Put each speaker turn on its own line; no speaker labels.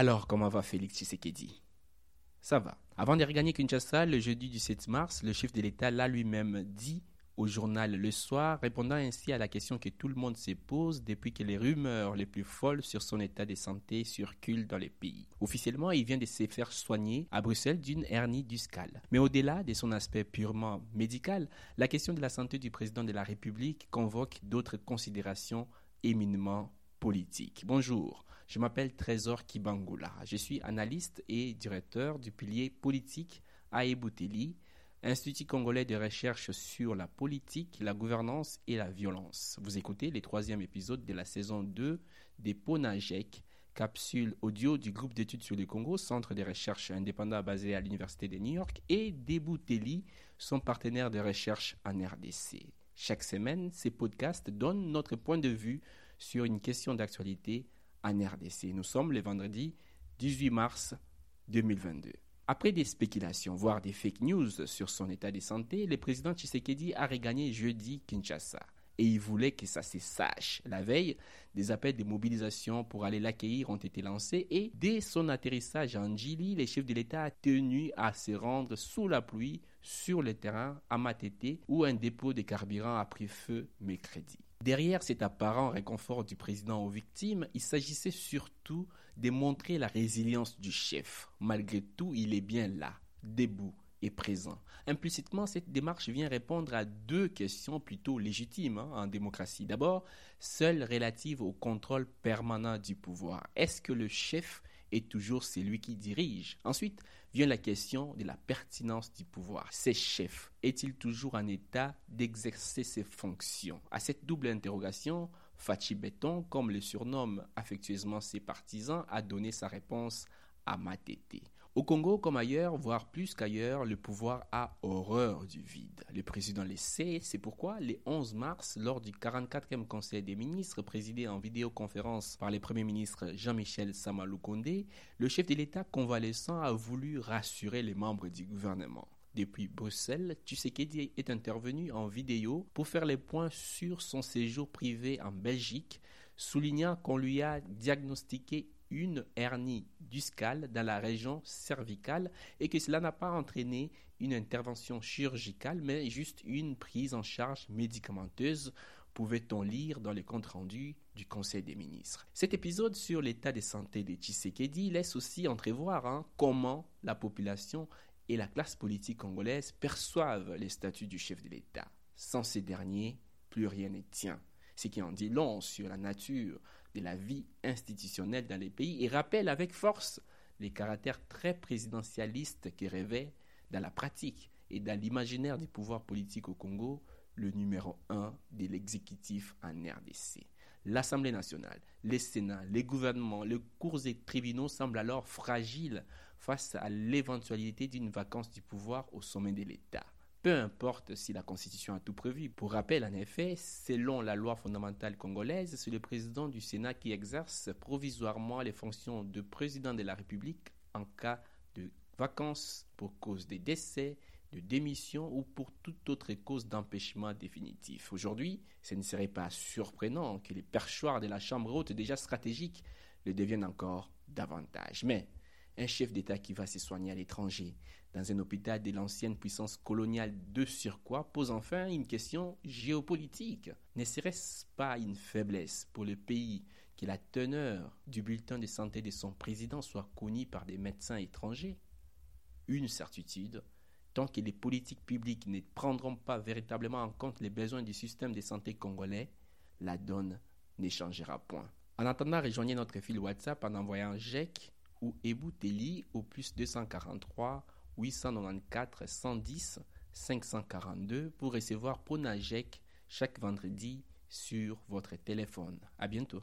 Alors, comment va Félix Tshisekedi? Ça va. Avant de regagner Kinshasa le jeudi du 7 mars, le chef de l'État l'a lui-même dit au journal Le Soir, répondant ainsi à la question que tout le monde se pose depuis que les rumeurs les plus folles sur son état de santé circulent dans les pays. Officiellement, il vient de se faire soigner à Bruxelles d'une hernie discale. Mais au-delà de son aspect purement médical, la question de la santé du président de la République convoque d'autres considérations éminemment politiques. Bonjour, je m'appelle Trésor Kibangula. Je suis analyste et directeur du pilier politique à Ebouteli Institut congolais de recherche sur la politique, la gouvernance et la violence. Vous écoutez les troisième épisode de la saison 2 des PONAGEC, capsule audio du groupe d'études sur le Congo, centre de recherche indépendant basé à l'Université de New York, et Debouteli, son partenaire de recherche en RDC. Chaque semaine, ces podcasts donnent notre point de vue sur une question d'actualité en RDC. Nous sommes le vendredi 18 mars 2022. Après des spéculations, voire des fake news sur son état de santé, le président Tshisekedi a regagné jeudi Kinshasa. Et il voulait que ça se sache. La veille, des appels de mobilisation pour aller l'accueillir ont été lancés et dès son atterrissage en Djili, les chefs de l'État a tenu à se rendre sous la pluie sur le terrain à Matete où un dépôt de carburant a pris feu mercredi. Derrière cet apparent réconfort du président aux victimes, il s'agissait surtout de montrer la résilience du chef. Malgré tout, il est bien là, debout et présent. Implicitement, cette démarche vient répondre à deux questions plutôt légitimes hein, en démocratie. D'abord, celle relative au contrôle permanent du pouvoir. Est-ce que le chef est toujours celui qui dirige Ensuite, vient la question de la pertinence du pouvoir. Ces chefs est-il toujours en état d'exercer ses fonctions? À cette double interrogation, Fachi Béton, comme le surnomme affectueusement ses partisans, a donné sa réponse à Matete. Au Congo, comme ailleurs, voire plus qu'ailleurs, le pouvoir a horreur du vide. Le président le sait, c'est pourquoi le 11 mars, lors du 44e Conseil des ministres, présidé en vidéoconférence par le Premier ministre Jean-Michel Samalou Kondé, le chef de l'État convalescent a voulu rassurer les membres du gouvernement. Depuis Bruxelles, Tshisekedi est intervenu en vidéo pour faire les points sur son séjour privé en Belgique, soulignant qu'on lui a diagnostiqué une hernie discale dans la région cervicale et que cela n'a pas entraîné une intervention chirurgicale mais juste une prise en charge médicamenteuse pouvait-on lire dans les comptes rendus du Conseil des ministres. Cet épisode sur l'état de santé de Tshisekedi laisse aussi entrevoir hein, comment la population et la classe politique congolaise perçoivent les statuts du chef de l'État. Sans ces derniers, plus rien ne tient. Ce qui en dit long sur la nature de la vie institutionnelle dans les pays et rappelle avec force les caractères très présidentialistes qui rêvait dans la pratique et dans l'imaginaire des pouvoirs politiques au Congo le numéro un de l'exécutif en RDC. L'Assemblée nationale, les Sénats, les gouvernements, les cours et tribunaux semblent alors fragiles face à l'éventualité d'une vacance du pouvoir au sommet de l'État peu importe si la Constitution a tout prévu. Pour rappel, en effet, selon la loi fondamentale congolaise, c'est le président du Sénat qui exerce provisoirement les fonctions de président de la République en cas de vacances pour cause de décès, de démission ou pour toute autre cause d'empêchement définitif. Aujourd'hui, ce ne serait pas surprenant que les perchoirs de la Chambre haute déjà stratégiques le deviennent encore davantage. Mais un chef d'État qui va se soigner à l'étranger, dans un hôpital de l'ancienne puissance coloniale de surcroît, pose enfin une question géopolitique. Ne serait-ce pas une faiblesse pour le pays que la teneur du bulletin de santé de son président soit connue par des médecins étrangers? Une certitude, tant que les politiques publiques ne prendront pas véritablement en compte les besoins du système de santé congolais, la donne ne changera point. En attendant, rejoignez notre fil WhatsApp en envoyant GEC ou Ebouteli au plus 243 894 110 542 pour recevoir Ponajek chaque vendredi sur votre téléphone. À bientôt.